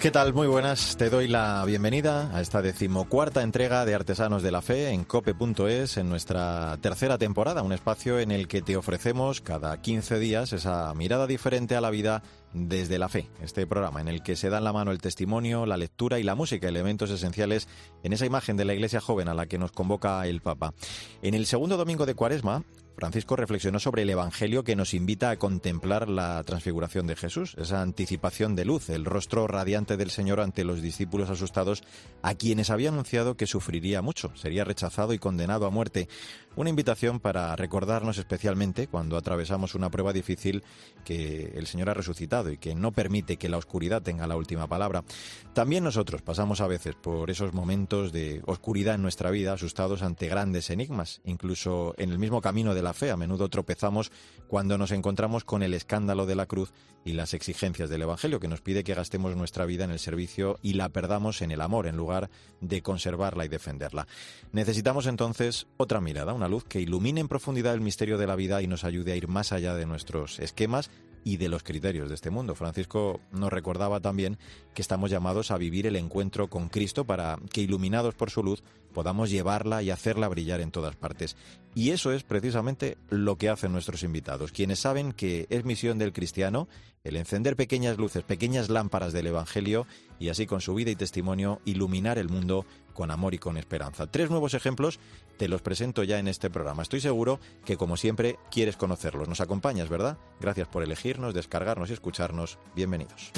¿Qué tal? Muy buenas. Te doy la bienvenida a esta decimocuarta entrega de Artesanos de la Fe en cope.es en nuestra tercera temporada, un espacio en el que te ofrecemos cada 15 días esa mirada diferente a la vida desde la fe, este programa en el que se dan la mano el testimonio, la lectura y la música, elementos esenciales en esa imagen de la iglesia joven a la que nos convoca el Papa. En el segundo domingo de Cuaresma, Francisco reflexionó sobre el Evangelio que nos invita a contemplar la transfiguración de Jesús, esa anticipación de luz, el rostro radiante del Señor ante los discípulos asustados a quienes había anunciado que sufriría mucho, sería rechazado y condenado a muerte. Una invitación para recordarnos especialmente cuando atravesamos una prueba difícil que el Señor ha resucitado y que no permite que la oscuridad tenga la última palabra. También nosotros pasamos a veces por esos momentos de oscuridad en nuestra vida, asustados ante grandes enigmas, incluso en el mismo camino de la fe. A menudo tropezamos cuando nos encontramos con el escándalo de la cruz y las exigencias del Evangelio, que nos pide que gastemos nuestra vida en el servicio y la perdamos en el amor, en lugar de conservarla y defenderla. Necesitamos entonces otra mirada, una luz que ilumine en profundidad el misterio de la vida y nos ayude a ir más allá de nuestros esquemas y de los criterios de este mundo. Francisco nos recordaba también que estamos llamados a vivir el encuentro con Cristo para que, iluminados por su luz, podamos llevarla y hacerla brillar en todas partes. Y eso es precisamente lo que hacen nuestros invitados, quienes saben que es misión del cristiano el encender pequeñas luces, pequeñas lámparas del Evangelio y así con su vida y testimonio iluminar el mundo con amor y con esperanza. Tres nuevos ejemplos te los presento ya en este programa. Estoy seguro que como siempre quieres conocerlos. Nos acompañas, ¿verdad? Gracias por elegirnos, descargarnos y escucharnos. Bienvenidos.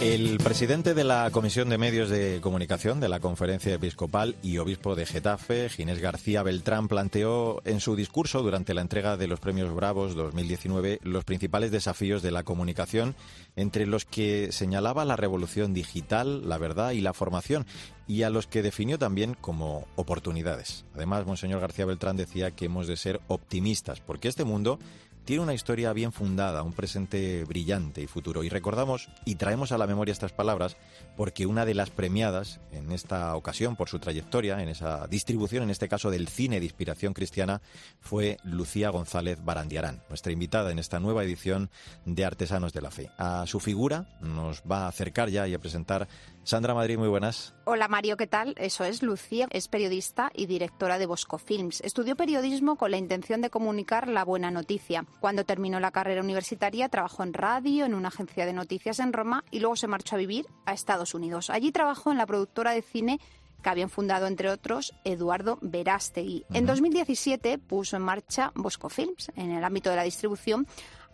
El presidente de la Comisión de Medios de Comunicación de la Conferencia Episcopal y obispo de Getafe, Ginés García Beltrán, planteó en su discurso durante la entrega de los Premios Bravos 2019 los principales desafíos de la comunicación, entre los que señalaba la revolución digital, la verdad y la formación, y a los que definió también como oportunidades. Además, Monseñor García Beltrán decía que hemos de ser optimistas, porque este mundo tiene una historia bien fundada, un presente brillante y futuro. Y recordamos y traemos a la memoria estas palabras porque una de las premiadas en esta ocasión por su trayectoria, en esa distribución, en este caso del cine de inspiración cristiana, fue Lucía González Barandiarán, nuestra invitada en esta nueva edición de Artesanos de la Fe. A su figura nos va a acercar ya y a presentar Sandra Madrid, muy buenas. Hola Mario, ¿qué tal? Eso es, Lucía es periodista y directora de Bosco Films. Estudió periodismo con la intención de comunicar la buena noticia. Cuando terminó la carrera universitaria trabajó en radio, en una agencia de noticias en Roma y luego se marchó a vivir a Estados Unidos. Allí trabajó en la productora de cine que habían fundado, entre otros, Eduardo Verástegui. En 2017 puso en marcha Bosco Films en el ámbito de la distribución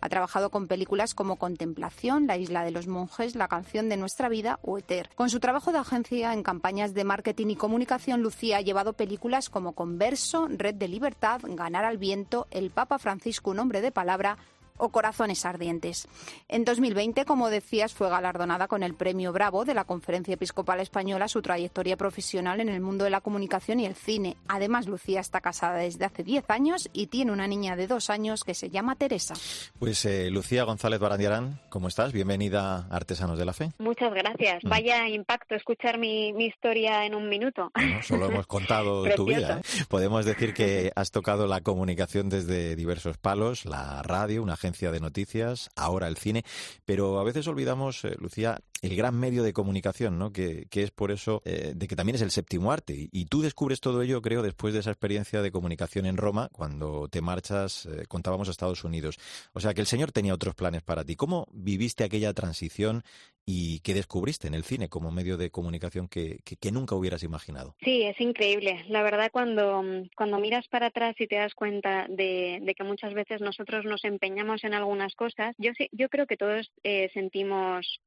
ha trabajado con películas como Contemplación, La isla de los monjes, La canción de nuestra vida o Eter. Con su trabajo de agencia en campañas de marketing y comunicación, Lucía ha llevado películas como Converso, Red de Libertad, Ganar al viento, El Papa Francisco, un hombre de palabra o Corazones Ardientes. En 2020, como decías, fue galardonada con el Premio Bravo de la Conferencia Episcopal Española su trayectoria profesional en el mundo de la comunicación y el cine. Además, Lucía está casada desde hace 10 años y tiene una niña de dos años que se llama Teresa. Pues eh, Lucía González Barandiarán, ¿cómo estás? Bienvenida a Artesanos de la Fe. Muchas gracias. Mm. Vaya impacto escuchar mi, historia en un minuto. solo hemos contado tu vida. ¿eh? Podemos decir que has tocado la comunicación desde diversos palos, la radio, una agencia de noticias, ahora el cine, pero a veces olvidamos, eh, Lucía, el gran medio de comunicación, ¿no? Que, es por eso eh, de que también es el séptimo arte. Y, tú descubres todo ello, creo, después de esa experiencia de comunicación en Roma, cuando te marchas, eh, contábamos a Estados Unidos. O sea que el Señor tenía otros planes para ti. ¿Cómo viviste aquella transición y qué descubriste en el cine como medio de comunicación que, que, nunca hubieras imaginado. Sí, es increíble. La verdad, cuando, cuando miras para atrás y te das cuenta de, de que muchas veces nosotros nos empeñamos en algunas cosas, yo, yo creo que todos eh, sentimos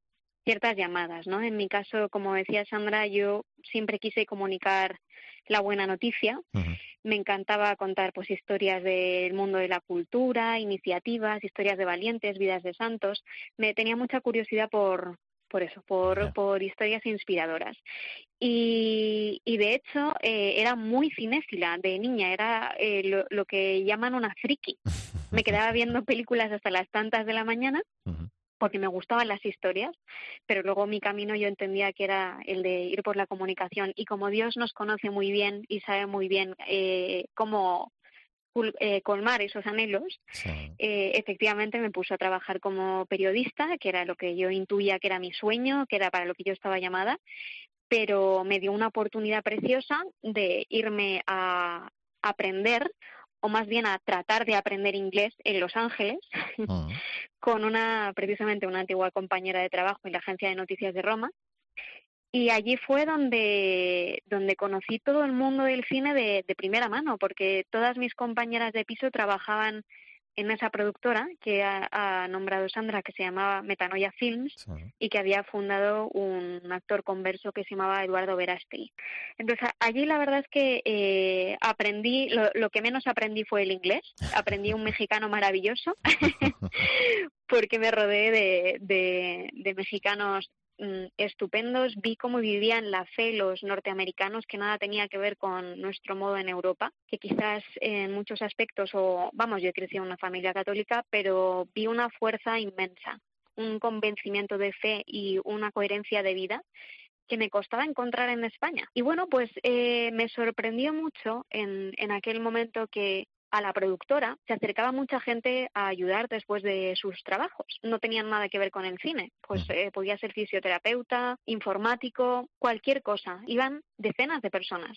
ciertas llamadas, ¿no? En mi caso, como decía Sandra, yo siempre quise comunicar la buena noticia. Me encantaba contar pues historias del mundo de la cultura, iniciativas, historias de valientes, vidas de santos. Me tenía mucha curiosidad por, por eso, por, por historias inspiradoras. Y, y de hecho eh, era muy cinéfila de niña, era eh, lo, que llaman una friki. Me quedaba viendo películas hasta las tantas de la mañana porque me gustaban las historias, pero luego mi camino yo entendía que era el de ir por la comunicación y como Dios nos conoce muy bien y sabe muy bien eh, cómo eh, colmar esos anhelos, eh, efectivamente me puso a trabajar como periodista, que era lo que yo intuía que era mi sueño, que era para lo que yo estaba llamada, pero me dio una oportunidad preciosa de irme a aprender o más bien a tratar de aprender inglés en Los Ángeles, ah. con una, precisamente una antigua compañera de trabajo en la agencia de noticias de Roma. Y allí fue donde, donde conocí todo el mundo del cine de, de primera mano, porque todas mis compañeras de piso trabajaban en esa productora que ha, nombrado Sandra, que se llamaba Metanoia Films y que había fundado un actor converso que se llamaba Eduardo Verasti. Entonces, allí la verdad es que eh, aprendí, lo, que menos aprendí fue el inglés, aprendí un mexicano maravilloso, porque me rodeé de, de, de mexicanos Mm, estupendos. Vi cómo vivían la fe los norteamericanos, que nada tenía que ver con nuestro modo en Europa, que quizás en muchos aspectos, o vamos, yo crecí en una familia católica, pero vi una fuerza inmensa, un convencimiento de fe y una coherencia de vida que me costaba encontrar en España. Y bueno, pues eh, me sorprendió mucho en, en aquel momento que a la productora se acercaba mucha gente a ayudar después de sus trabajos. No tenían nada que ver con el cine, pues eh, podía ser fisioterapeuta, informático, cualquier cosa. Iban decenas de personas.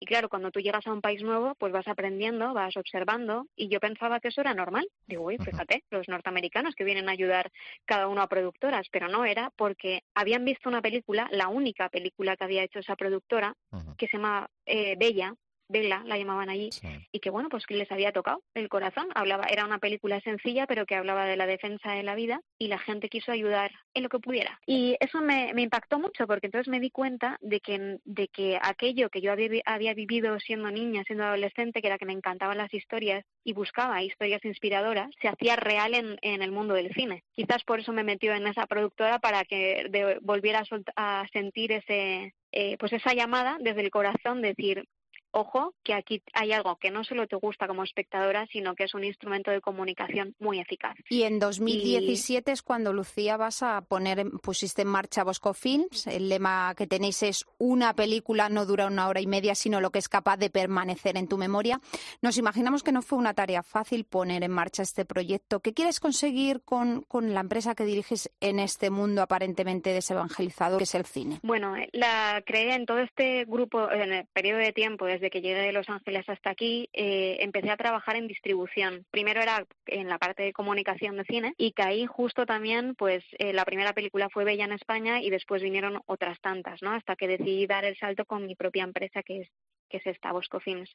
Y claro, cuando tú llegas a un país nuevo, pues vas aprendiendo, vas observando, y yo pensaba que eso era normal. Digo, uy, fíjate, los norteamericanos que vienen a ayudar cada uno a productoras, pero no era porque habían visto una película, la única película que había hecho esa productora, que se llama eh, Bella, Bella la llamaban allí, y que bueno, pues que les había tocado el corazón. Hablaba, era una película sencilla, pero que hablaba de la defensa de la vida y la gente quiso ayudar en lo que pudiera. Y eso me, impactó mucho porque entonces me di cuenta de que, de que aquello que yo había, había vivido siendo niña, siendo adolescente, que era que me encantaban las historias y buscaba historias inspiradoras, se hacía real en, en el mundo del cine. Quizás por eso me metió en esa productora para que volviera a, a sentir ese, eh, pues esa llamada desde el corazón, decir, ojo, que aquí hay algo que no solo te gusta como espectadora, sino que es un instrumento de comunicación muy eficaz. Y en 2017 es cuando, Lucía, vas a poner, pusiste en marcha Bosco Films. El lema que tenéis es una película no dura una hora y media, sino lo que es capaz de permanecer en tu memoria. Nos imaginamos que no fue una tarea fácil poner en marcha este proyecto. ¿Qué quieres conseguir con, con la empresa que diriges en este mundo aparentemente desevangelizado que es el cine? Bueno, la creé en todo este grupo, en el periodo de tiempo, desde que llegué de Los Ángeles hasta aquí, eh, empecé a trabajar en distribución. Primero era en la parte de comunicación de cine y caí justo también, pues eh, la primera película fue Bella en España y después vinieron otras tantas, ¿no? Hasta que decidí dar el salto con mi propia empresa que es que es esta Bosco Films,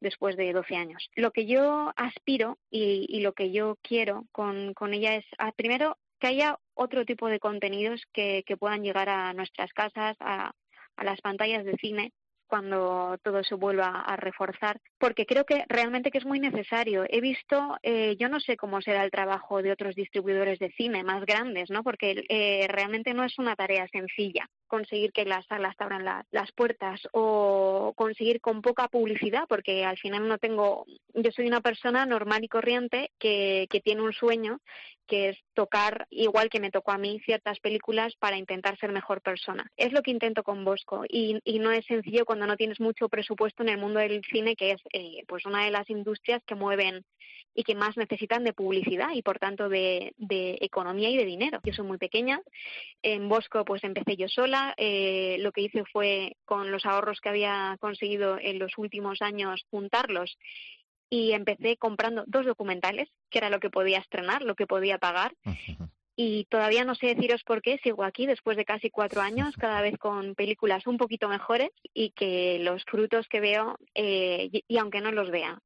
después de 12 años. Lo que yo aspiro y, lo que yo quiero con, con ella es, primero, que haya otro tipo de contenidos que, que puedan llegar a nuestras casas, a, a las pantallas de cine cuando todo se vuelva a reforzar, porque creo que realmente que es muy necesario. He visto, eh, yo no sé cómo será el trabajo de otros distribuidores de cine más grandes, ¿no? Porque eh, realmente no es una tarea sencilla conseguir que las salas abran las puertas o conseguir con poca publicidad, porque al final no tengo, yo soy una persona normal y corriente que, que tiene un sueño que es tocar, igual que me tocó a mí, ciertas películas para intentar ser mejor persona. Es lo que intento con Bosco y, y no es sencillo cuando no tienes mucho presupuesto en el mundo del cine, que es eh, pues una de las industrias que mueven y que más necesitan de publicidad y por tanto de, de, economía y de dinero. Yo soy muy pequeña, en Bosco pues empecé yo sola, eh, lo que hice fue con los ahorros que había conseguido en los últimos años juntarlos. Y empecé comprando dos documentales, que era lo que podía estrenar, lo que podía pagar, y todavía no sé deciros por qué sigo aquí después de casi cuatro años, cada vez con películas un poquito mejores y que los frutos que veo, eh, y, aunque no los vea,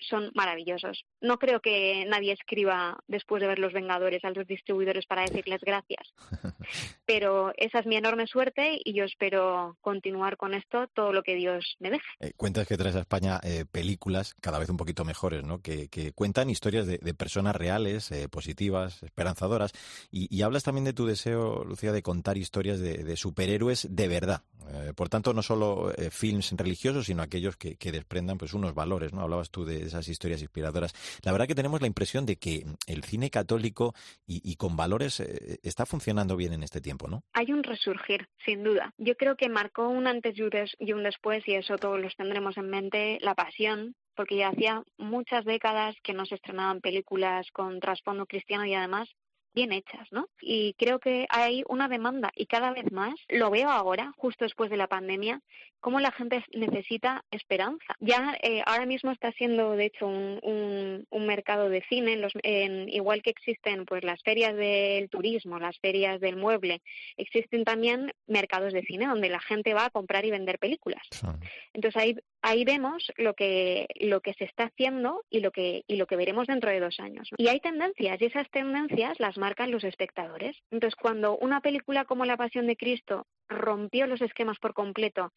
son maravillosos. No creo que nadie escriba después de ver Los Vengadores a los distribuidores para decirles gracias, pero esa es mi enorme suerte y yo espero continuar con esto todo lo que Dios me deje. Eh, cuentas que traes a España eh, películas cada vez un poquito mejores, ¿no? que, cuentan historias de, personas reales, positivas, esperanzadoras Y, hablas también de tu deseo, Lucía, de contar historias de, superhéroes de verdad. Eh, por tanto, no solo eh, films religiosos, sino aquellos que, desprendan pues unos valores, ¿no? Hablabas tú de esas historias inspiradoras. La verdad que tenemos la impresión de que el cine católico y, con valores eh, está funcionando bien en este tiempo, ¿no? Hay un resurgir, sin duda. Yo creo que marcó un antes y un después, y eso todos los tendremos en mente, la pasión porque ya hacía muchas décadas que no se estrenaban películas con trasfondo cristiano y además bien hechas, ¿no? Y creo que hay una demanda y cada vez más, lo veo ahora, justo después de la pandemia, cómo la gente necesita esperanza. Ya eh, ahora mismo está siendo, de hecho, un, un, mercado de cine, los, en, igual que existen pues las ferias del turismo, las ferias del mueble, existen también mercados de cine donde la gente va a comprar y vender películas. Entonces ahí, ahí vemos lo que, lo que se está haciendo y lo que, y lo que veremos dentro de dos años. Y hay tendencias y esas tendencias las marcan los espectadores. Entonces cuando una película como La Pasión de Cristo rompió los esquemas por completo.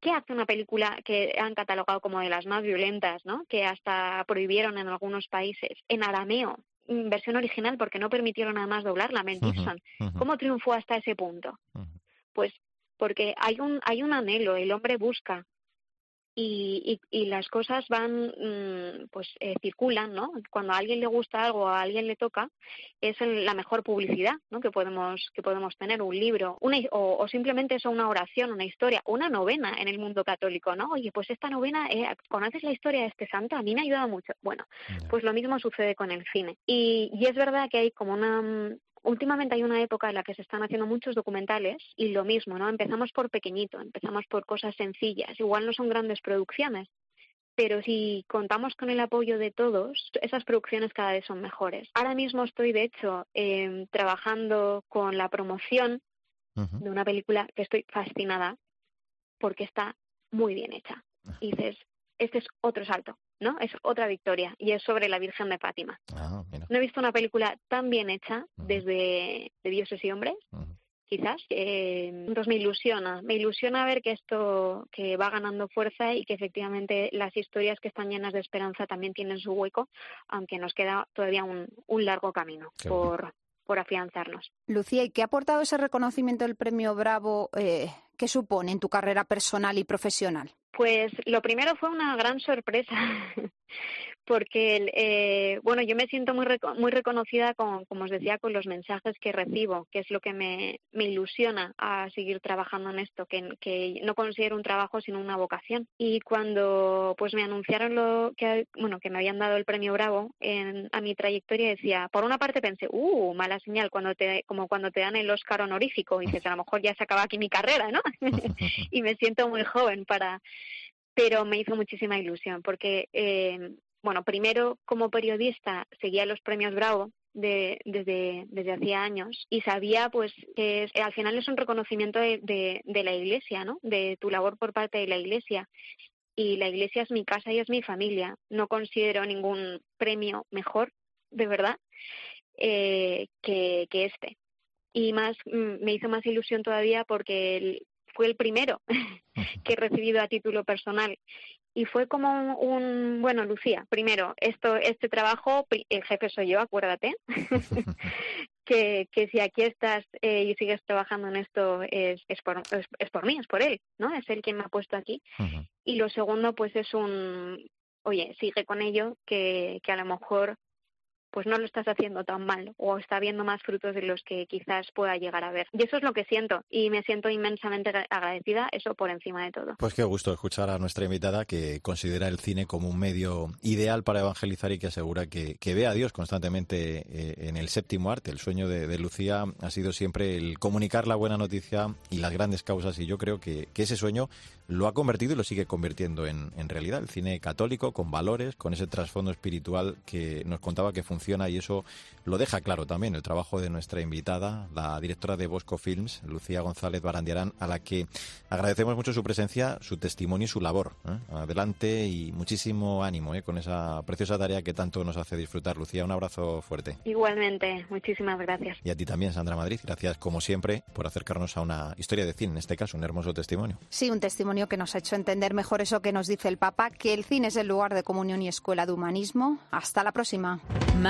¿Qué hace una película que han catalogado como de las más violentas, ¿no? que hasta prohibieron en algunos países, en arameo, versión original, porque no permitieron nada más doblarla, Mel Gibson? ¿Cómo triunfó hasta ese punto? Pues porque hay un, hay un anhelo, el hombre busca y, y, las cosas van, mm, pues eh, circulan, ¿no? Cuando a alguien le gusta algo, a alguien le toca, es la mejor publicidad, ¿no? Que podemos que podemos tener un libro, una, o, simplemente eso una oración, una historia, una novena en el mundo católico, ¿no? Oye, pues esta novena, eh, ¿conoces la historia de este santo? A mí me ha ayudado mucho. Bueno, pues lo mismo sucede con el cine. Y, y es verdad que hay como una últimamente hay una época en la que se están haciendo muchos documentales y lo mismo, ¿no? Empezamos por pequeñito, empezamos por cosas sencillas, igual no son grandes producciones, pero si contamos con el apoyo de todos, esas producciones cada vez son mejores. Ahora mismo estoy, de hecho, em, trabajando con la promoción de una película que estoy fascinada porque está muy bien hecha. Y dices, este es otro salto, ¿no? Es otra victoria y es sobre la Virgen de Fátima. Ah, no he visto una película tan bien hecha desde de Dioses y Hombres, quizás. Eh, entonces me ilusiona, me ilusiona ver que esto que va ganando fuerza y que efectivamente las historias que están llenas de esperanza también tienen su hueco, aunque nos queda todavía un, largo camino por, por afianzarnos. Lucía, ¿y qué ha aportado ese reconocimiento del Premio Bravo? Eh, ¿Qué supone en tu carrera personal y profesional? Pues lo primero fue una gran sorpresa, porque eh, bueno, yo me siento muy muy reconocida con, como os decía, con los mensajes que recibo, que es lo que me, me ilusiona a seguir trabajando en esto, que, que no considero un trabajo sino una vocación. Y cuando pues me anunciaron lo que bueno que me habían dado el premio Bravo en, a mi trayectoria decía, por una parte pensé, uh, mala señal cuando te como cuando te dan el Oscar honorífico y dices a lo mejor ya se acaba aquí mi carrera, ¿no? y me siento muy joven para pero me hizo muchísima ilusión porque, eh, bueno, primero como periodista seguía los premios Bravo de, desde, desde hacía años y sabía pues que al final es un reconocimiento de, de, la Iglesia, ¿no? De tu labor por parte de la Iglesia y la Iglesia es mi casa y es mi familia. No considero ningún premio mejor, de verdad, eh, que, que este. Y más mm, me hizo más ilusión todavía porque el, fue el primero que he recibido a título personal. Y fue como un, bueno, Lucía, primero, esto, este trabajo, el jefe soy yo, acuérdate, que, que si aquí estás eh, y sigues trabajando en esto es, es, por, es, por mí, es por él, ¿no? Es él quien me ha puesto aquí. Y lo segundo, pues es un, oye, sigue con ello, que, que a lo mejor pues no lo estás haciendo tan mal o está viendo más frutos de los que quizás pueda llegar a ver. Y eso es lo que siento y me siento inmensamente agradecida, eso por encima de todo. Pues qué gusto escuchar a nuestra invitada que considera el cine como un medio ideal para evangelizar y que asegura que, ve a Dios constantemente eh, en el séptimo arte. El sueño de, Lucía ha sido siempre el comunicar la buena noticia y las grandes causas y yo creo que, ese sueño lo ha convertido y lo sigue convirtiendo en, en realidad. El cine católico con valores, con ese trasfondo espiritual que nos contaba que funciona y eso lo deja claro también el trabajo de nuestra invitada, la directora de Bosco Films, Lucía González Barandiarán, a la que agradecemos mucho su presencia, su testimonio y su labor. ¿eh? Adelante y muchísimo ánimo ¿eh? con esa preciosa tarea que tanto nos hace disfrutar. Lucía, un abrazo fuerte. Igualmente, muchísimas gracias. Y a ti también, Sandra Madrid, gracias como siempre por acercarnos a una historia de cine, en este caso un hermoso testimonio. Sí, un testimonio que nos ha hecho entender mejor eso que nos dice el Papa, que el cine es el lugar de comunión y escuela de humanismo. Hasta la próxima.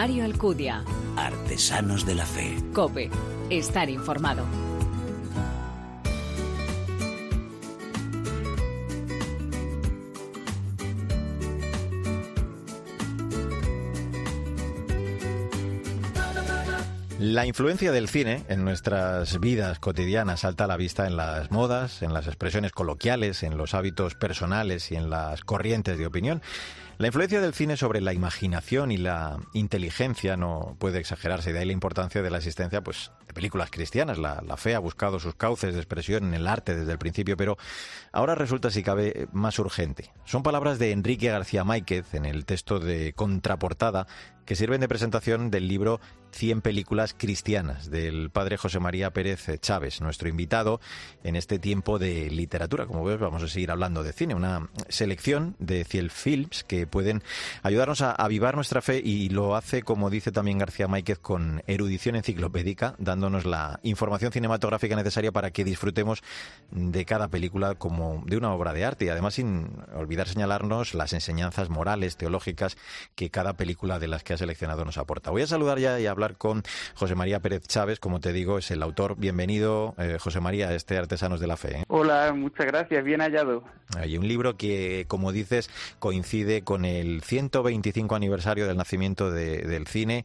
Mario Alcudia. Artesanos de la Fe. Cope. Estar informado. La influencia del cine en nuestras vidas cotidianas salta a la vista en las modas, en las expresiones coloquiales, en los hábitos personales y en las corrientes de opinión. La influencia del cine sobre la imaginación y la inteligencia no puede exagerarse, de ahí la importancia de la existencia pues, de películas cristianas. La, la, fe ha buscado sus cauces de expresión en el arte desde el principio, pero ahora resulta, si cabe, más urgente. Son palabras de Enrique García Máquez en el texto de contraportada que sirven de presentación del libro 100 películas cristianas del padre José María Pérez Chávez, nuestro invitado en este tiempo de literatura. Como ves, vamos a seguir hablando de cine, una selección de 100 films que pueden ayudarnos a avivar nuestra fe y lo hace, como dice también García Máquez, con erudición enciclopédica, dándonos la información cinematográfica necesaria para que disfrutemos de cada película como de una obra de arte y además sin olvidar señalarnos las enseñanzas morales, teológicas que cada película de las que ha seleccionado nos aporta. Voy a saludar ya y hablar con José María Pérez Chávez, como te digo, es el autor. Bienvenido, eh, José María, a este Artesanos de la Fe. ¿eh? Hola, muchas gracias, bien hallado. Hay un libro que, como dices, coincide con el 125 aniversario del nacimiento de, del cine,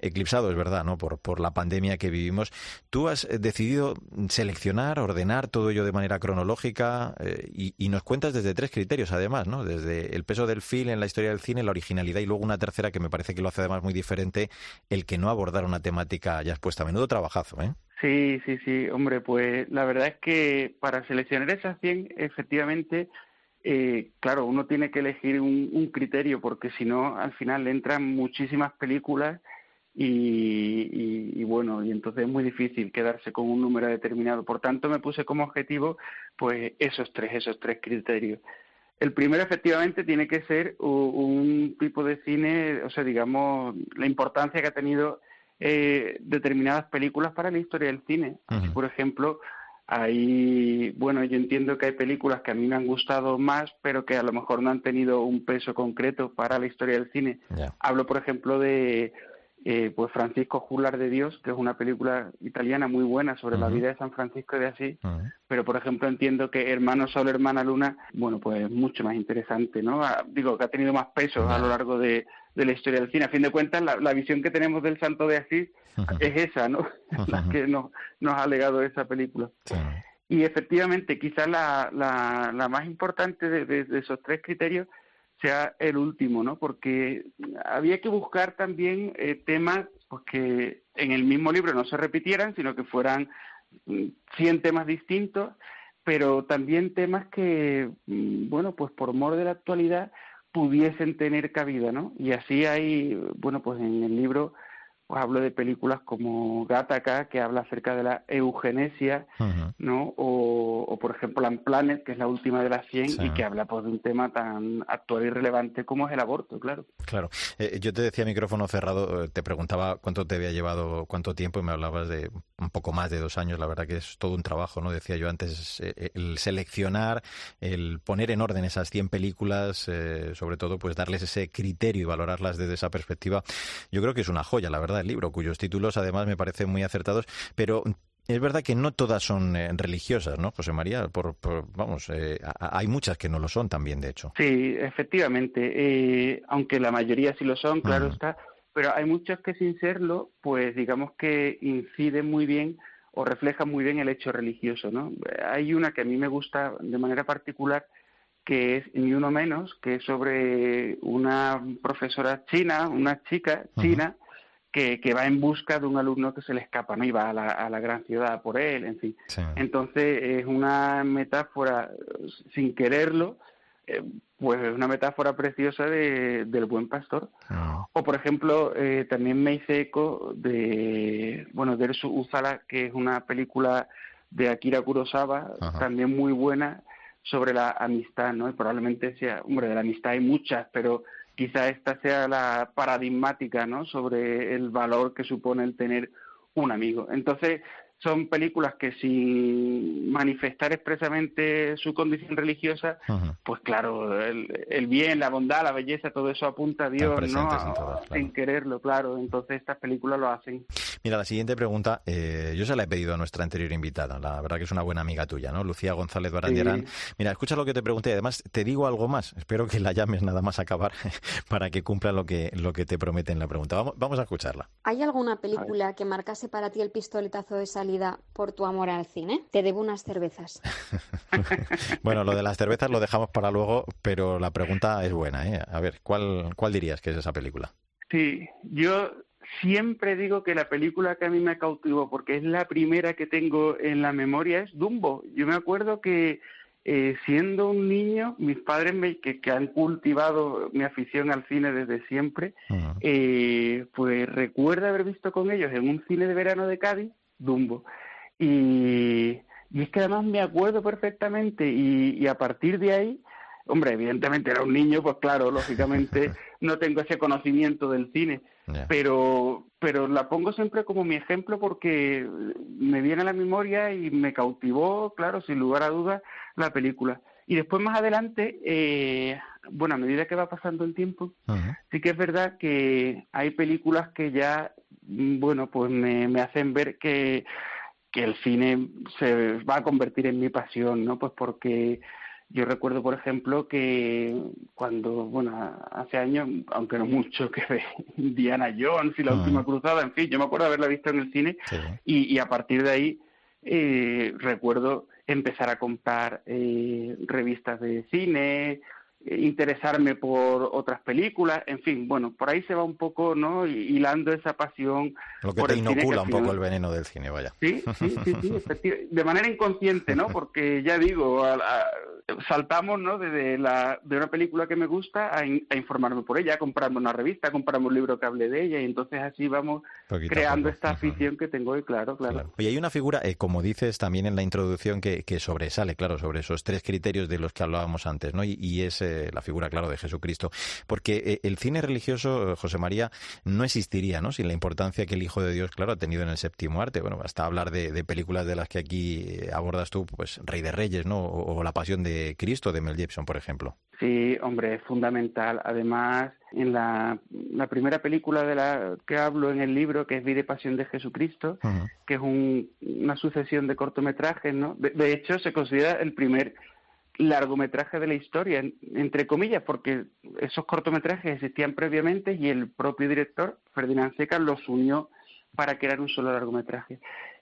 eclipsado, es verdad, ¿no? Por, por la pandemia que vivimos. Tú has decidido seleccionar, ordenar todo ello de manera cronológica eh, y, y, nos cuentas desde tres criterios, además, ¿no? Desde el peso del film en la historia del cine, la originalidad y luego una tercera que me parece que lo hace además muy diferente, el que no abordar una temática ya expuesta. A menudo trabajazo, ¿eh? Sí, sí, sí, hombre, pues la verdad es que para seleccionar esas 100, efectivamente, eh, claro, uno tiene que elegir un, un criterio porque si no, al final le entran muchísimas películas y, y, y, bueno, y entonces es muy difícil quedarse con un número determinado. Por tanto, me puse como objetivo, pues esos tres, esos tres criterios. El primero, efectivamente, tiene que ser un tipo de cine, o sea, digamos, la importancia que ha tenido eh, determinadas películas para la historia del cine. Así, por ejemplo, hay, bueno, yo entiendo que hay películas que a mí me han gustado más, pero que a lo mejor no han tenido un peso concreto para la historia del cine. Yeah. Hablo, por ejemplo, de eh, pues Francisco Jular de Dios, que es una película italiana muy buena sobre uh -huh. la vida de San Francisco de Asís, uh -huh. pero por ejemplo entiendo que Hermano Sol, Hermana Luna, bueno, pues mucho más interesante, ¿no? Ah, digo, que ha tenido más peso uh -huh. a lo largo de, de, la historia del cine. A fin de cuentas, la, la visión que tenemos del Santo de Asís es esa, ¿no? la que nos, nos ha legado esa película. Sí. Y efectivamente, quizás la, la, la más importante de, de, de esos tres criterios sea el último, ¿no? Porque había que buscar también eh, temas pues, que en el mismo libro no se repitieran, sino que fueran 100 temas distintos, pero también temas que, bueno, pues por mor de la actualidad pudiesen tener cabida, ¿no? Y así hay, bueno, pues en el libro pues hablo de películas como Gattaca, que habla acerca de la eugenesia, uh -huh. ¿no? O, o, por ejemplo, Planet, que es la última de las 100 sí. y que habla pues, de un tema tan actual y relevante como es el aborto, claro. Claro. Eh, yo te decía micrófono cerrado, eh, te preguntaba cuánto te había llevado, cuánto tiempo, y me hablabas de un poco más de dos años. La verdad que es todo un trabajo, ¿no? Decía yo antes, eh, el seleccionar, el poner en orden esas 100 películas, eh, sobre todo, pues darles ese criterio y valorarlas desde esa perspectiva. Yo creo que es una joya, la verdad el libro, cuyos títulos además me parecen muy acertados, pero es verdad que no todas son eh, religiosas, ¿no, José María? Por, por vamos, eh, hay muchas que no lo son también, de hecho. Sí, efectivamente. Eh, aunque la mayoría sí lo son, claro uh -huh. está. Pero hay muchas que sin serlo, pues digamos que inciden muy bien o reflejan muy bien el hecho religioso, ¿no? Hay una que a mí me gusta de manera particular, que es Ni Uno Menos, que es sobre una profesora china, una chica china, uh -huh que, que, va en busca de un alumno que se le escapa, ¿no? Y va a la, a la gran ciudad por él, en fin. Sí. Entonces es una metáfora, sin quererlo, eh, pues es una metáfora preciosa de, del buen pastor. Oh. O por ejemplo, eh, también me hice eco de, bueno, de Dersu Uzala, que es una película de Akira Kurosawa, también muy buena, sobre la amistad, ¿no? Y probablemente sea, hombre, de la amistad hay muchas, pero quizá esta sea la paradigmática ¿no? sobre el valor que supone el tener un amigo. Entonces, son películas que sin manifestar expresamente su condición religiosa, pues claro, el, bien, la bondad, la belleza, todo eso apunta a Dios, ¿no? En, quererlo, claro. Entonces estas películas lo hacen. Mira, la siguiente pregunta, eh, yo se la he pedido a nuestra anterior invitada, la verdad que es una buena amiga tuya, ¿no? Lucía González Barandiarán. Mira, escucha lo que te pregunté, además te digo algo más, espero que la llames nada más acabar para que cumpla lo que, lo que te promete en la pregunta. Vamos, vamos a escucharla. ¿Hay alguna película que marcase para ti el pistoletazo de salida por tu amor al cine. Te debo unas cervezas. bueno, lo de las cervezas lo dejamos para luego, pero la pregunta es buena. ¿eh? A ver, ¿cuál, ¿cuál dirías que es esa película? Sí, yo siempre digo que la película que a mí me cautivó, porque es la primera que tengo en la memoria, es Dumbo. Yo me acuerdo que eh, siendo un niño, mis padres me, que, han cultivado mi afición al cine desde siempre, eh, pues recuerdo haber visto con ellos en un cine de verano de Cádiz Dumbo. Y, es que además me acuerdo perfectamente y, a partir de ahí, hombre, evidentemente era un niño, pues claro, lógicamente no tengo ese conocimiento del cine, pero, pero la pongo siempre como mi ejemplo porque me viene a la memoria y me cautivó, claro, sin lugar a dudas, la película. Y después más adelante, eh, bueno, a medida que va pasando el tiempo, sí que es verdad que hay películas que ya Mm, bueno, pues me, me hacen ver que, que el cine se va a convertir en mi pasión, ¿no? Pues porque yo recuerdo, por ejemplo, que cuando, bueno, hace años, aunque no mucho, que ve Diana Jones y La Última Cruzada, en fin, yo me acuerdo haberla visto en el cine y, y, a partir de ahí eh, recuerdo empezar a comprar eh, revistas de cine, interesarme por otras películas, en fin, bueno, por ahí se va un poco, ¿no? Hilando esa pasión. Lo que te inocula un poco el veneno del cine, vaya. Sí, sí, sí, sí, de manera inconsciente, ¿no? Porque ya digo, saltamos, ¿no? Desde la, de una película que me gusta a, informarme por ella, a comprarme una revista, a comprarme un libro que hable de ella, y entonces así vamos creando esta afición que tengo hoy, claro, claro. Y hay una figura, eh, como dices también en la introducción, que, que sobresale, claro, sobre esos tres criterios de los que hablábamos antes, ¿no? Y, y la figura, claro, de Jesucristo. Porque eh, el cine religioso, eh, José María, no existiría, ¿no? Sin la importancia que el Hijo de Dios, claro, ha tenido en el séptimo arte. Bueno, hasta hablar de, películas de las que aquí eh, abordas tú, pues Rey de Reyes, ¿no? O, La Pasión de Cristo de Mel Gibson, por ejemplo. Sí, hombre, es fundamental. Además, en la, primera película de la que hablo en el libro, que es Vida y Pasión de Jesucristo, que es una sucesión de cortometrajes, ¿no? de, hecho, se considera el primer largometraje de la historia, entre comillas, porque esos cortometrajes existían previamente y el propio director, Ferdinand Seca, los unió para crear un solo largometraje.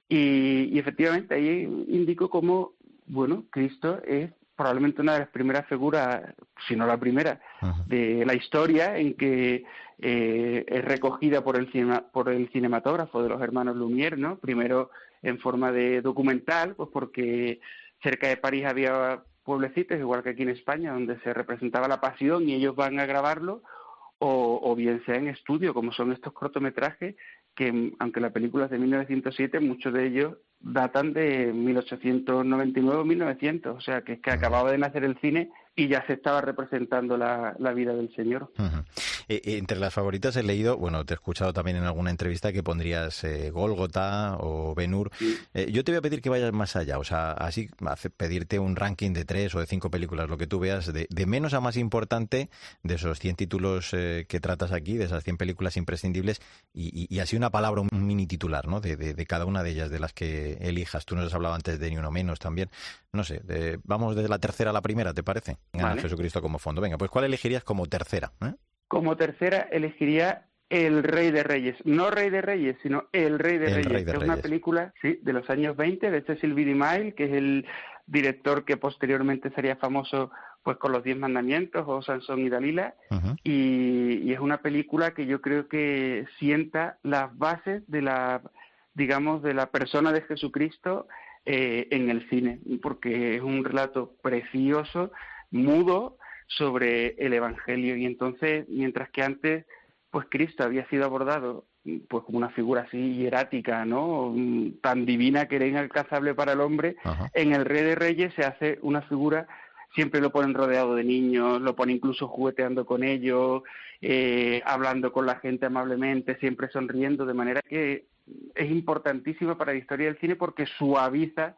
Y, efectivamente ahí indico cómo, bueno, Cristo es probablemente una de las primeras figuras, si no la primera, de la historia en que eh, es recogida por el, por el cinematógrafo de los hermanos Lumière, ¿no? Primero en forma de documental, pues porque cerca de París había pueblecitos, igual que aquí en España, donde se representaba la pasión y ellos van a grabarlo, o, bien sea en estudio, como son estos cortometrajes, que aunque la película es de 1907, muchos de ellos datan de 1899 o 1900, o sea que es que acababa de nacer el cine y ya se estaba representando la, vida del Señor. Eh, entre las favoritas he leído, bueno, te he escuchado también en alguna entrevista que pondrías eh, Gólgota o Benur. yo te voy a pedir que vayas más allá, o sea, así pedirte un ranking de tres o de cinco películas, lo que tú veas, de, menos a más importante de esos 100 títulos que tratas aquí, de esas 100 películas imprescindibles, y, así una palabra, un mini titular, ¿no? De, cada una de ellas, de las que elijas. Tú nos has hablado antes de Ni Uno Menos también. No sé, vamos desde la tercera a la primera, ¿te parece? Jesucristo como fondo. Venga, pues ¿cuál elegirías como tercera? Eh? Como tercera elegiría El Rey de Reyes. No Rey de Reyes, sino El Rey de Reyes. es una película sí, de los años 20 de Cecil B. DeMille, que es el director que posteriormente sería famoso pues con los Diez Mandamientos o Sansón y Dalila. y, es una película que yo creo que sienta las bases de la, digamos, de la persona de Jesucristo eh, en el cine, porque es un relato precioso mudo sobre el Evangelio. Y entonces, mientras que antes, pues Cristo había sido abordado pues como una figura así hierática, ¿no? Tan divina que era inalcanzable para el hombre, en el Rey de Reyes se hace una figura siempre lo ponen rodeado de niños, lo ponen incluso jugueteando con ellos, eh, hablando con la gente amablemente, siempre sonriendo, de manera que es importantísima para la historia del cine porque suaviza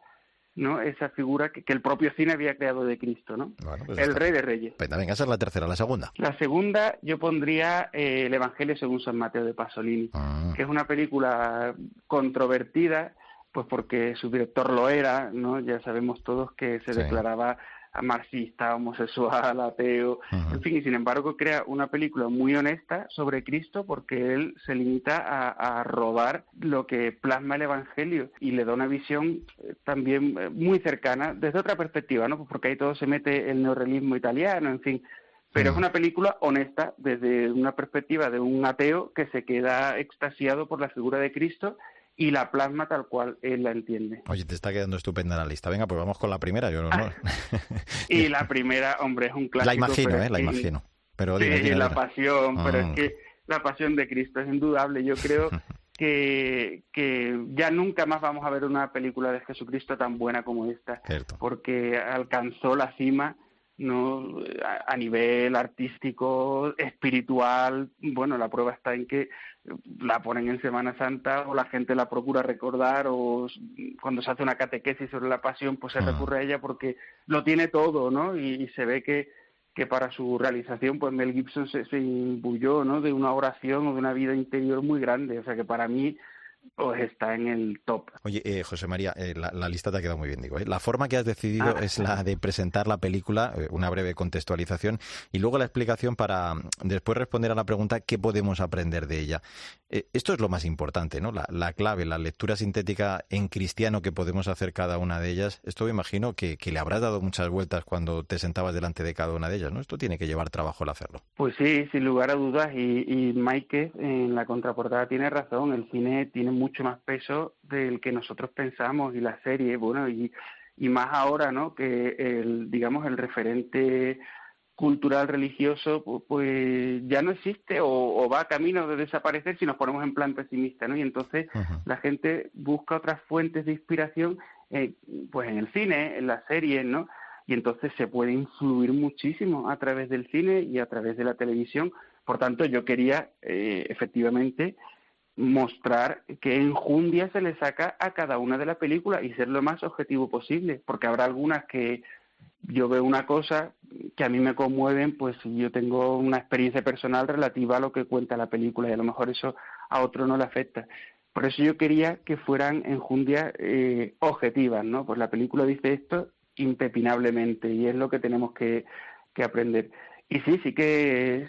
¿no? esa figura que, el propio cine había creado de Cristo, ¿no? Pues el Rey de Reyes. Pues venga, esa es la tercera, la segunda. La segunda yo pondría eh, El Evangelio según San Mateo de Pasolini, ah. que es una película controvertida, pues porque su director lo era, ¿no? Ya sabemos todos que se declaraba marxista, homosexual, ateo, en fin, y sin embargo crea una película muy honesta sobre Cristo porque él se limita a, a robar lo que plasma el Evangelio y le da una visión eh, también eh, muy cercana desde otra perspectiva, ¿no? Pues porque ahí todo se mete el neorrealismo italiano, en fin, pero es una película honesta desde una perspectiva de un ateo que se queda extasiado por la figura de Cristo y la plasma tal cual él la entiende. Oye, te está quedando estupenda la lista. Venga, pues vamos con la primera. Yo no... y la primera, hombre, es un clásico. La imagino, ¿eh? La imagino. Pero sí, la pasión, pero es ah. que la pasión de Cristo es indudable. Yo creo que, que ya nunca más vamos a ver una película de Jesucristo tan buena como esta, porque alcanzó la cima no a, nivel artístico, espiritual, bueno, la prueba está en que la ponen en Semana Santa o la gente la procura recordar o cuando se hace una catequesis sobre la pasión, pues se recurre a ella porque lo tiene todo, ¿no? Y, se ve que, que para su realización, pues Mel Gibson se, se imbuyó, ¿no? De una oración o de una vida interior muy grande, o sea que para mí pues está en el top. Oye, eh, José María, eh, la, lista te ha quedado muy bien, digo. ¿eh? La forma que has decidido ah. es la de presentar la película, una breve contextualización y luego la explicación para mm, después responder a la pregunta qué podemos aprender de ella. esto es lo más importante, ¿no? La, clave, la lectura sintética en cristiano que podemos hacer cada una de ellas. Esto me imagino que, le habrás dado muchas vueltas cuando te sentabas delante de cada una de ellas, ¿no? Esto tiene que llevar trabajo el hacerlo. Pues sí, sin lugar a dudas. Y, y Mike en la contraportada tiene razón. El cine tiene mucho más peso del que nosotros pensamos y la serie, bueno, y, y más ahora, ¿no? Que el, digamos, el referente cultural religioso pues ya no existe o, va a camino de desaparecer si nos ponemos en plan pesimista, ¿no? Y entonces la gente busca otras fuentes de inspiración eh, pues en el cine, en las series, ¿no? Y entonces se puede influir muchísimo a través del cine y a través de la televisión. Por tanto, yo quería eh, efectivamente mostrar qué enjundia se le saca a cada una de las películas y ser lo más objetivo posible, porque habrá algunas que yo veo una cosa que a mí me conmueven, pues yo tengo una experiencia personal relativa a lo que cuenta la película y a lo mejor eso a otro no le afecta. Por eso yo quería que fueran enjundias eh, objetivas, ¿no? Pues la película dice esto impepinablemente y es lo que tenemos que, que aprender. Y sí, sí que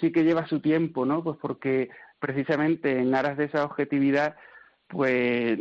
sí que lleva su tiempo, ¿no? Pues porque precisamente en aras de esa objetividad, pues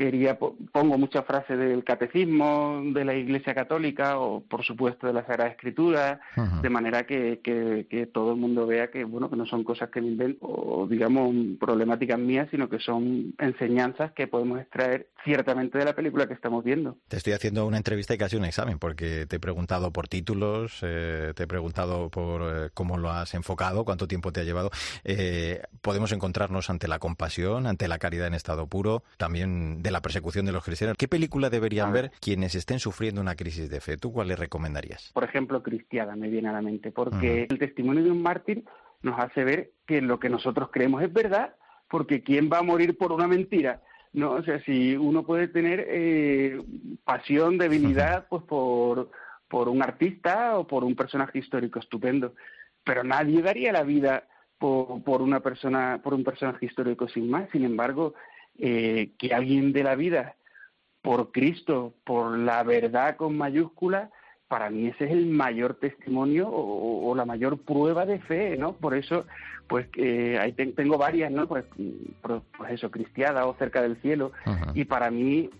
quería pongo muchas frases del catecismo de la Iglesia Católica o por supuesto de la Sagrada Escritura de manera que, que, todo el mundo vea que bueno que no son cosas que me invento o digamos problemáticas mías sino que son enseñanzas que podemos extraer ciertamente de la película que estamos viendo. Te estoy haciendo una entrevista y casi un examen porque te he preguntado por títulos eh, te he preguntado por eh, cómo lo has enfocado cuánto tiempo te ha llevado. Eh, podemos encontrarnos ante la compasión ante la caridad en estado puro también de la persecución de los cristianos. ¿Qué película deberían ver quienes estén sufriendo una crisis de fe? ¿Tú cuál les recomendarías? Por ejemplo, Cristiana me viene a la mente, porque el testimonio de un mártir nos hace ver que lo que nosotros creemos es verdad, porque ¿quién va a morir por una mentira? No, o sea, si uno puede tener eh, pasión, debilidad, pues por, por un artista o por un personaje histórico estupendo, pero nadie daría la vida por, por una persona, por un personaje histórico sin más. Sin embargo, eh, que alguien de la vida por Cristo, por la verdad con mayúscula, para mí ese es el mayor testimonio o, la mayor prueba de fe, ¿no? Por eso, pues eh, ahí tengo varias, ¿no? Pues, pues, eso, Cristiada o Cerca del Cielo, y para mí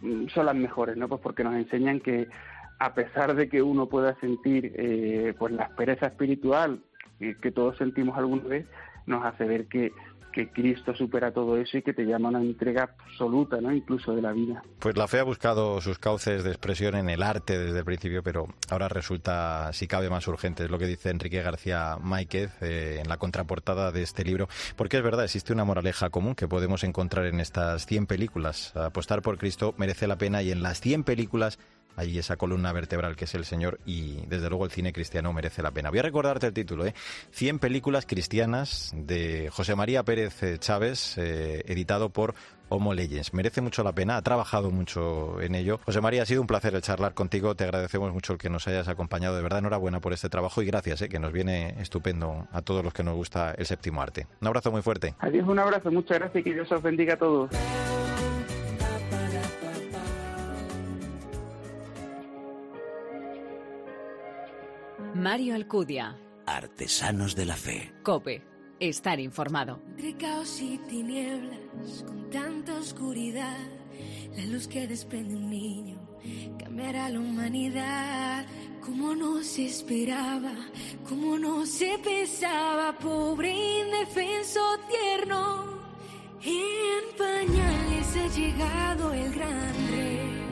mm, son las mejores, ¿no? Pues porque nos enseñan que a pesar de que uno pueda sentir eh, pues la aspereza espiritual que todos sentimos alguna vez, nos hace ver que que Cristo supera todo eso y que te llama a una entrega absoluta, ¿no? Incluso de la vida. Pues la fe ha buscado sus cauces de expresión en el arte desde el principio, pero ahora resulta, si cabe, más urgente. Es lo que dice Enrique García Máiquez eh, en la contraportada de este libro. Porque es verdad, existe una moraleja común que podemos encontrar en estas 100 películas. Apostar por Cristo merece la pena y en las 100 películas allí esa columna vertebral que es el Señor y desde luego el cine cristiano merece la pena. Voy a recordarte el título, ¿eh? 100 películas cristianas de José María Pérez eh, Chávez, eh, editado por Homo Legends. Merece mucho la pena, ha trabajado mucho en ello. José María, ha sido un placer charlar contigo, te agradecemos mucho el que nos hayas acompañado, de verdad, enhorabuena por este trabajo y gracias, eh, que nos viene estupendo a todos los que nos gusta el séptimo arte. Un abrazo muy fuerte. Adiós, un abrazo, muchas gracias y que Dios os bendiga a todos. Mario Alcudia. Artesanos de la Fe. Cope. Estar informado. Entre caos y tinieblas, con tanta oscuridad, la luz que desprende un niño cambiará la humanidad. Como no se esperaba, como no se pensaba, pobre indefenso tierno. En pañales ha llegado el gran rey,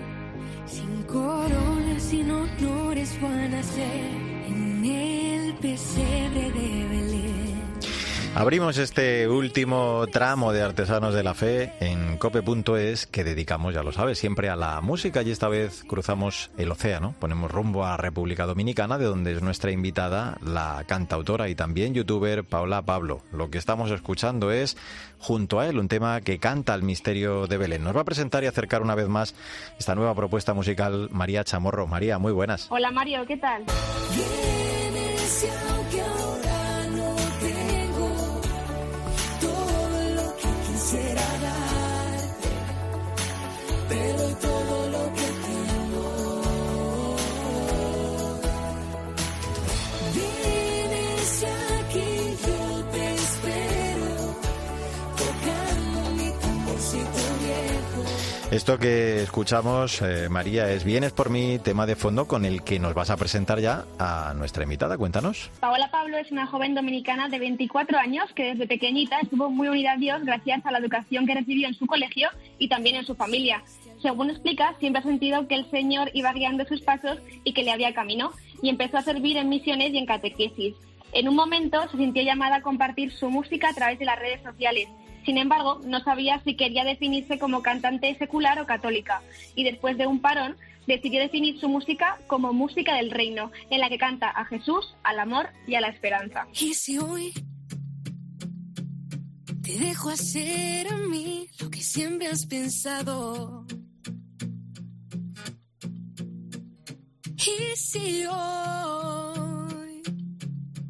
sin coronas, sin honores van a ser en el pesebre de Belén. Abrimos este último tramo de Artesanos de la Fe en cope.es que dedicamos, ya lo sabes, siempre a la música y esta vez cruzamos el océano, ponemos rumbo a República Dominicana de donde es nuestra invitada la cantautora y también youtuber Paula Pablo. Lo que estamos escuchando es junto a él un tema que canta el misterio de Belén. Nos va a presentar y acercar una vez más esta nueva propuesta musical María Chamorro. María, muy buenas. Hola Mario, ¿qué tal? Doy todo lo que tengo. Vienes aquí yo te espero, tocando mi tamborcito. Esto que escuchamos, eh, María, es Vienes por mí, tema de fondo con el que nos vas a presentar ya a nuestra invitada. Cuéntanos. Paola Pablo es una joven dominicana de 24 años que desde pequeñita estuvo muy unida a Dios gracias a la educación que recibió en su colegio y también en su familia. Según explica, siempre ha sentido que el Señor iba guiando sus pasos y que le había camino, y empezó a servir en misiones y en catequesis. En un momento se sintió llamada a compartir su música a través de las redes sociales. Sin embargo, no sabía si quería definirse como cantante secular o católica, y después de un parón decidió definir su música como música del reino, en la que canta a Jesús, al amor y a la esperanza. Hoy te dejo hacer a mí lo que siempre has pensado. Hoy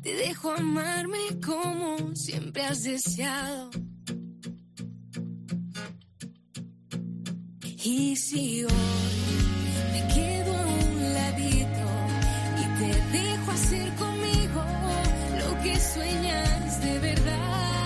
te dejo amarme como siempre has deseado. Y si hoy me quedo a un ladito y te dejo hacer conmigo lo que sueñas de verdad.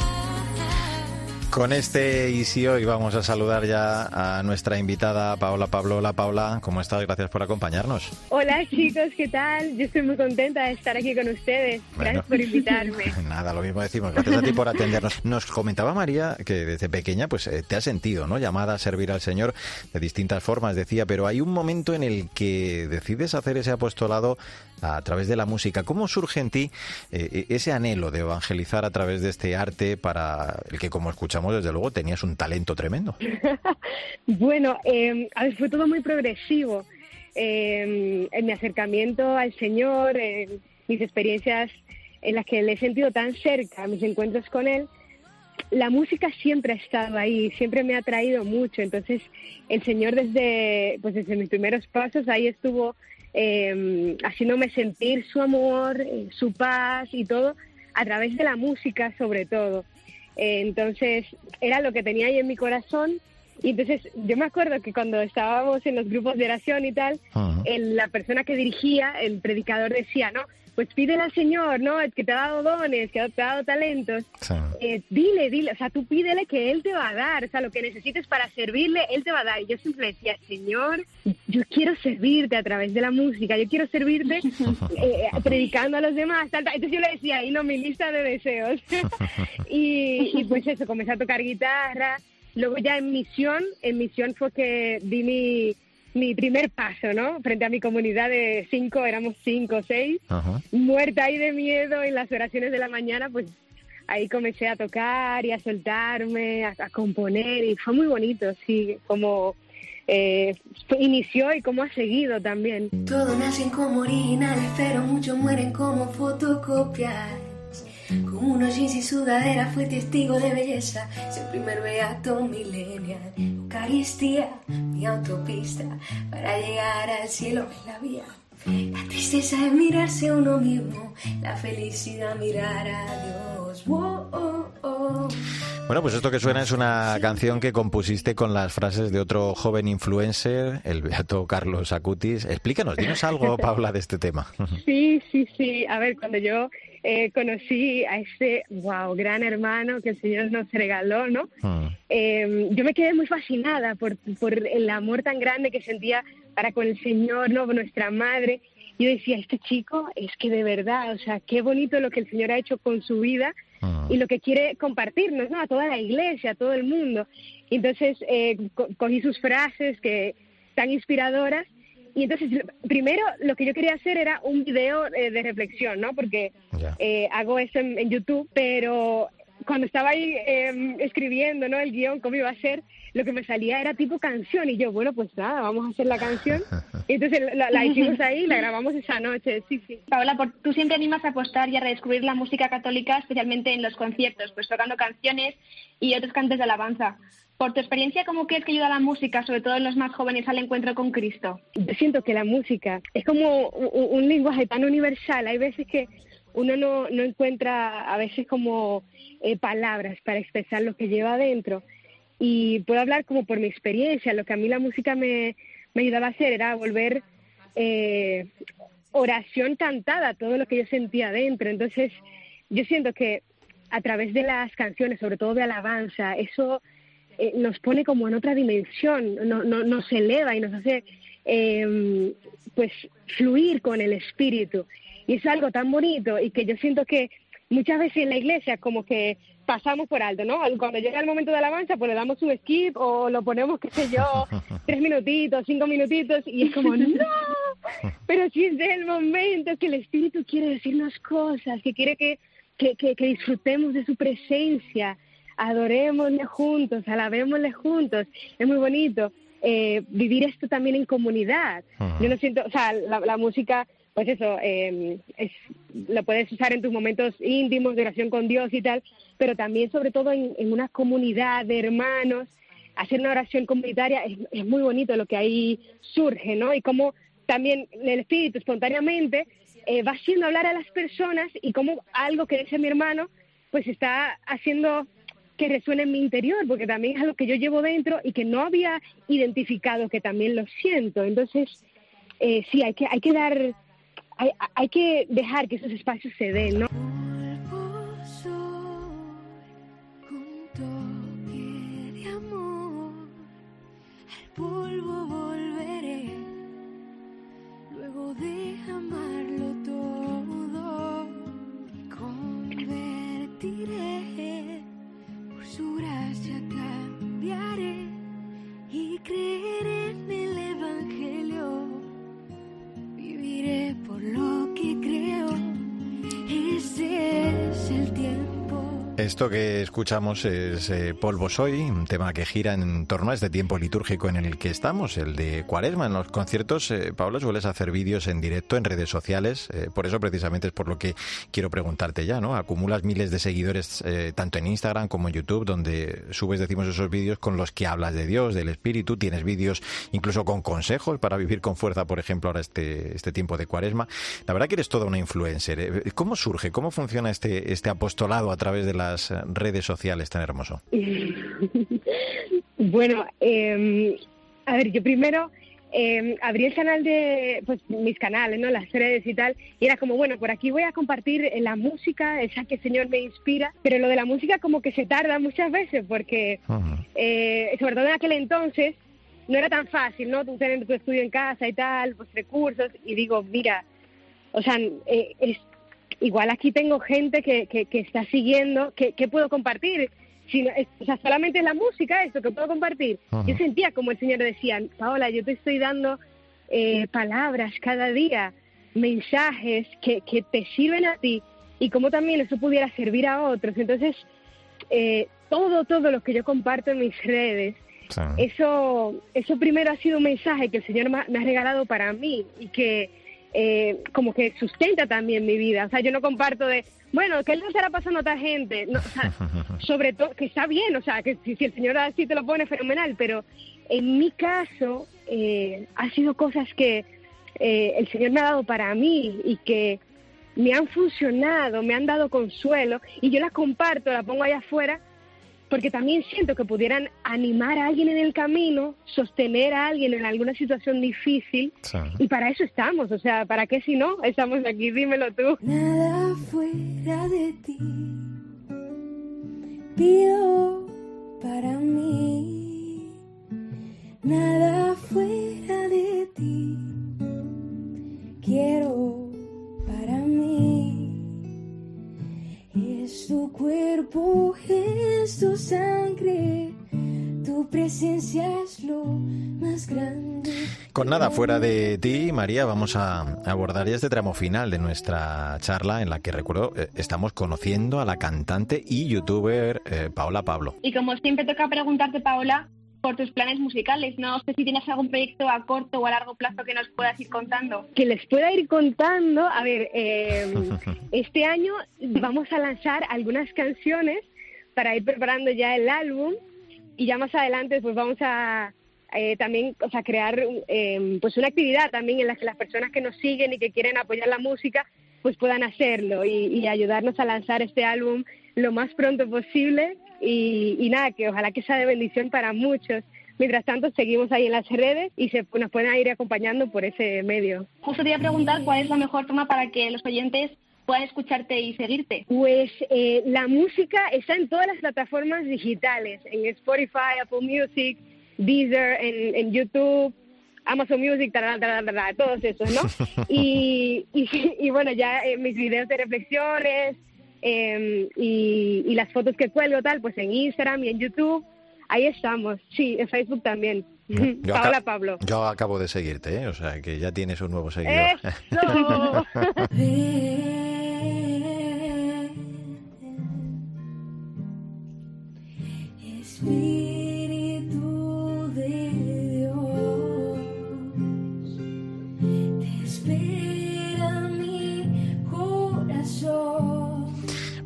Con este y si hoy vamos a saludar ya a nuestra invitada Paola Pablo. Hola Paula, ¿cómo estás? Gracias por acompañarnos. Hola chicos, ¿qué tal? Yo estoy muy contenta de estar aquí con ustedes. Bueno. Gracias por invitarme. Nada, lo mismo decimos. Gracias a ti por atendernos. Nos comentaba María que desde pequeña pues eh, te has sentido, ¿no? Llamada a servir al Señor de distintas formas, decía, pero hay un momento en el que decides hacer ese apostolado a través de la música. ¿Cómo surge en ti eh, ese anhelo de evangelizar a través de este arte para el que, como escuchamos, desde luego tenías un talento tremendo? Bueno, eh, a ver, fue todo muy progresivo. Eh, en mi acercamiento al Señor, en mis experiencias en las que le he sentido tan cerca, mis encuentros con Él, la música siempre ha estado ahí, siempre me ha atraído mucho. Entonces, el Señor desde, pues desde mis primeros pasos ahí estuvo eh, haciéndome sentir su amor, eh, su paz y todo a través de la música sobre todo. Eh, entonces, era lo que tenía ahí en mi corazón. Y entonces, yo me acuerdo que cuando estábamos en los grupos de oración y tal, el- la persona que dirigía, el predicador decía, ¿no? Pues pídele al Señor, ¿no? Es que te ha dado dones, que te ha dado talentos. Sí. Eh, dile, dile, o sea, tú pídele que Él te va a dar, o sea, lo que necesites para servirle, Él te va a dar. Y yo siempre decía, Señor, yo quiero servirte a través de la música, yo quiero servirte eh, predicando a los demás. tal, tal. Entonces yo le decía, ahí no, mi lista de deseos. y, y pues eso, comencé a tocar guitarra. Luego ya en misión, en misión fue que di mi, mi primer paso, ¿no? Frente a mi comunidad de cinco, éramos cinco o seis Ajá. muerta ahí de miedo en las oraciones de la mañana, pues ahí comencé a tocar y a soltarme, a, a componer y fue muy bonito, sí, como eh, inició y cómo ha seguido también. Todo nacen como originales, pero muchos mueren como fotocopias. Con unos jeans y sudadera fue testigo de belleza, es el primer beato millennial. Eucaristía, mi autopista, para llegar al cielo en la vía. La tristeza es mirarse a uno mismo, la felicidad mirar a Dios. Wow, oh, oh. Bueno, pues esto que suena es una canción que compusiste con las frases de otro joven influencer, el beato Carlos Acutis. Explícanos, dinos algo, Paula, de este tema. Sí, sí, sí. A ver, cuando yo eh, conocí a este, wow, gran hermano que el Señor nos regaló, ¿no? Mm. Eh, yo me quedé muy fascinada por, por el amor tan grande que sentía para con el Señor, ¿no? Nuestra madre. Yo decía, este chico es que de verdad, o sea, qué bonito lo que el Señor ha hecho con su vida y lo que quiere compartirnos, ¿no? A toda la iglesia, a todo el mundo. Entonces eh, co- cogí sus frases que tan inspiradoras y entonces primero lo que yo quería hacer era un video eh, de reflexión, ¿no? Porque eh, hago eso en, en YouTube, pero cuando estaba ahí eh, escribiendo, ¿no? El guion, cómo iba a ser, lo que me salía era tipo canción y yo, bueno, pues nada, vamos a hacer la canción. Y entonces la, la hicimos ahí, la grabamos esa noche, sí, sí. Paola, por- tú siempre animas a apostar y a redescubrir la música católica, especialmente en los conciertos, pues tocando canciones y otros cantes de alabanza. Por tu experiencia, ¿cómo crees que ayuda la música, sobre todo en los más jóvenes, al encuentro con Cristo? Yo siento que la música es como un, un lenguaje tan universal. Hay veces que uno no, no encuentra a veces como eh, palabras para expresar lo que lleva adentro. Y puedo hablar como por mi experiencia. Lo que a mí la música me, me ayudaba a hacer era volver eh, oración cantada, todo lo que yo sentía adentro. Entonces, yo siento que a través de las canciones, sobre todo de alabanza, eso eh, nos pone como en otra dimensión, no, no- nos eleva y nos hace eh, pues fluir con el espíritu. Y es algo tan bonito y que yo siento que muchas veces en la iglesia como que pasamos por alto, ¿no? Cuando llega el momento de alabanza, pues le damos un skip o lo ponemos, qué sé yo, tres minutitos, cinco minutitos y es como, no, pero si es el momento que el espíritu quiere decirnos cosas, que quiere que, que, que, que disfrutemos de su presencia, adorémosle juntos, alabémosle juntos, es muy bonito. eh, vivir esto también en comunidad. Yo no siento, o sea, la, la música, pues eso, eh, es, lo puedes usar en tus momentos íntimos de oración con Dios y tal, pero también sobre todo en, en una comunidad de hermanos, hacer una oración comunitaria es, es muy bonito lo que ahí surge, ¿no? Y cómo también el espíritu espontáneamente eh, va haciendo hablar a las personas y cómo algo que dice mi hermano, pues está haciendo que resuene en mi interior, porque también es algo que yo llevo dentro y que no había identificado, que también lo siento. Entonces, eh, sí, hay que, hay que dar, hay, hay que dejar que esos espacios se den, ¿no? Polvo volveré, luego de Esto que escuchamos es eh, Polvo Soy, un tema que gira en torno a este tiempo litúrgico en el que estamos, el de Cuaresma. En los conciertos, eh, Pablo, sueles hacer vídeos en directo en redes sociales, eh, por eso precisamente es por lo que quiero preguntarte ya, ¿no? Acumulas miles de seguidores eh, tanto en Instagram como en YouTube, donde subes, decimos, esos vídeos con los que hablas de Dios, del Espíritu, tienes vídeos incluso con consejos para vivir con fuerza, por ejemplo, ahora este, este tiempo de Cuaresma. La verdad que eres toda una influencer. ¿eh? ¿Cómo surge, cómo funciona este, este apostolado a través de las eh, redes sociales tan hermoso? bueno, eh, a ver, yo primero eh, abrí el canal de, pues mis canales, ¿no? Las redes y tal, y era como, bueno, por aquí voy a compartir eh, la música, esa que el Señor me inspira, pero lo de la música como que se tarda muchas veces, porque eh, sobre todo en aquel entonces no era tan fácil, ¿no? Tú tener tu estudio en casa y tal, pues recursos, y digo, mira, o sea, eh, es, igual aquí tengo gente que, que, que está siguiendo, que, que puedo compartir. Si no- o sea, solamente es la música esto que puedo compartir. Ajá. Yo sentía como el Señor decía, Paola, yo te estoy dando eh, palabras cada día, mensajes que, que te sirven a ti y como también eso pudiera servir a otros. Entonces, eh, todo, todo lo que yo comparto en mis redes eso, eso primero ha sido un mensaje que el Señor me ha regalado para mí y que eh, como que sustenta también mi vida. O sea, yo no comparto de, bueno, ¿qué le estará pasando a otra gente? No, sobre todo, que está bien, o sea, que si, el Señor así te lo pone, fenomenal, pero en mi caso eh, ha sido cosas que eh, el Señor me ha dado para mí y que me han funcionado, me han dado consuelo y yo las comparto, las pongo allá afuera porque también siento que pudieran animar a alguien en el camino, sostener a alguien en alguna situación difícil, y para eso estamos, o sea, ¿para qué si no? Estamos aquí, dímelo tú. Nada fuera de ti, pido para mí, nada fuera de ti, quiero Es tu cuerpo, es tu sangre, tu presencia es lo más grande. Con nada fuera de ti, María, vamos a abordar ya este tramo final de nuestra charla en la que recuerdo eh, estamos conociendo a la cantante y youtuber eh, Paola Pablo. Y como siempre toca preguntarte, Paola, por tus planes musicales. No sé si tienes algún proyecto a corto o a largo plazo que nos puedas ir contando. Que les pueda ir contando. A ver, em, este año vamos a lanzar algunas canciones para ir preparando ya el álbum y ya más adelante pues vamos a eh, también o sea, crear em, pues una actividad también en la que las personas que nos siguen y que quieren apoyar la música pues puedan hacerlo y ayudarnos a lanzar este álbum lo más pronto posible y, nada, que ojalá que sea de bendición para muchos. Mientras tanto, seguimos ahí en las redes y se, nos pueden ir acompañando por ese medio. Justo te iba a preguntar cuál es la mejor forma para que los oyentes puedan escucharte y seguirte. Pues eh, la música está en todas las plataformas digitales, en Spotify, Apple Music, Deezer, en, YouTube. Amazon Music, todos esos, ¿no? y, y, bueno, ya eh, mis videos de reflexiones, Em, y, las fotos que cuelgo tal, pues en Instagram y en YouTube, ahí estamos. Sí, en Facebook también. Paola Pablo. Yo acabo de seguirte, ¿eh? o sea que ya tienes un nuevo seguidor.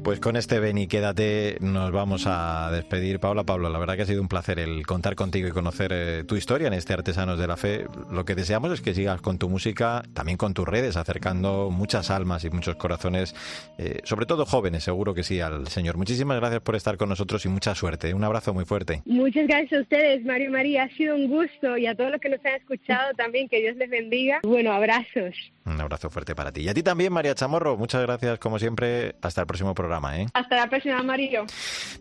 Pues con este ven y quédate nos vamos a despedir. Paula, Pablo, la verdad que ha sido un placer el contar contigo y conocer eh, tu historia en este Artesanos de la Fe. Lo que deseamos es que sigas con tu música, también con tus redes, acercando muchas almas y muchos corazones, eh, sobre todo jóvenes, seguro que sí, al Señor. Muchísimas gracias por estar con nosotros y mucha suerte. Un abrazo muy fuerte. Muchas gracias a ustedes, Mario y María. Ha sido un gusto y a todos los que nos han escuchado también, que Dios les bendiga. Bueno, abrazos. Un abrazo fuerte para ti. Y a ti también, María Chamorro. Muchas gracias, como siempre. Hasta el próximo programa. ¿Eh? Hasta la próxima, Mario.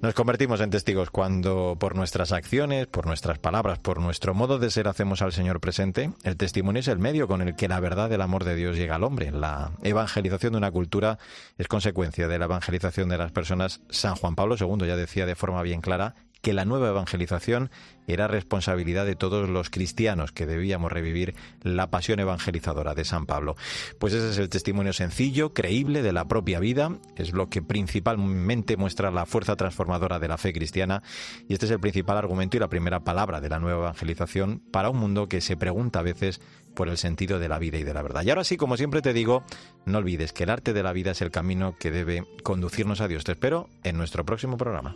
Nos convertimos en testigos cuando por nuestras acciones, por nuestras palabras, por nuestro modo de ser hacemos al Señor presente. El testimonio es el medio con el que la verdad del amor de Dios llega al hombre. La evangelización de una cultura es consecuencia de la evangelización de las personas. San Juan Pablo II ya decía de forma bien clara que la nueva evangelización era responsabilidad de todos los cristianos que debíamos revivir la pasión evangelizadora de San Pablo. Pues ese es el testimonio sencillo, creíble de la propia vida, es lo que principalmente muestra la fuerza transformadora de la fe cristiana y este es el principal argumento y la primera palabra de la nueva evangelización para un mundo que se pregunta a veces por el sentido de la vida y de la verdad. Y ahora sí, como siempre te digo, no olvides que el arte de la vida es el camino que debe conducirnos a Dios. Te espero en nuestro próximo programa.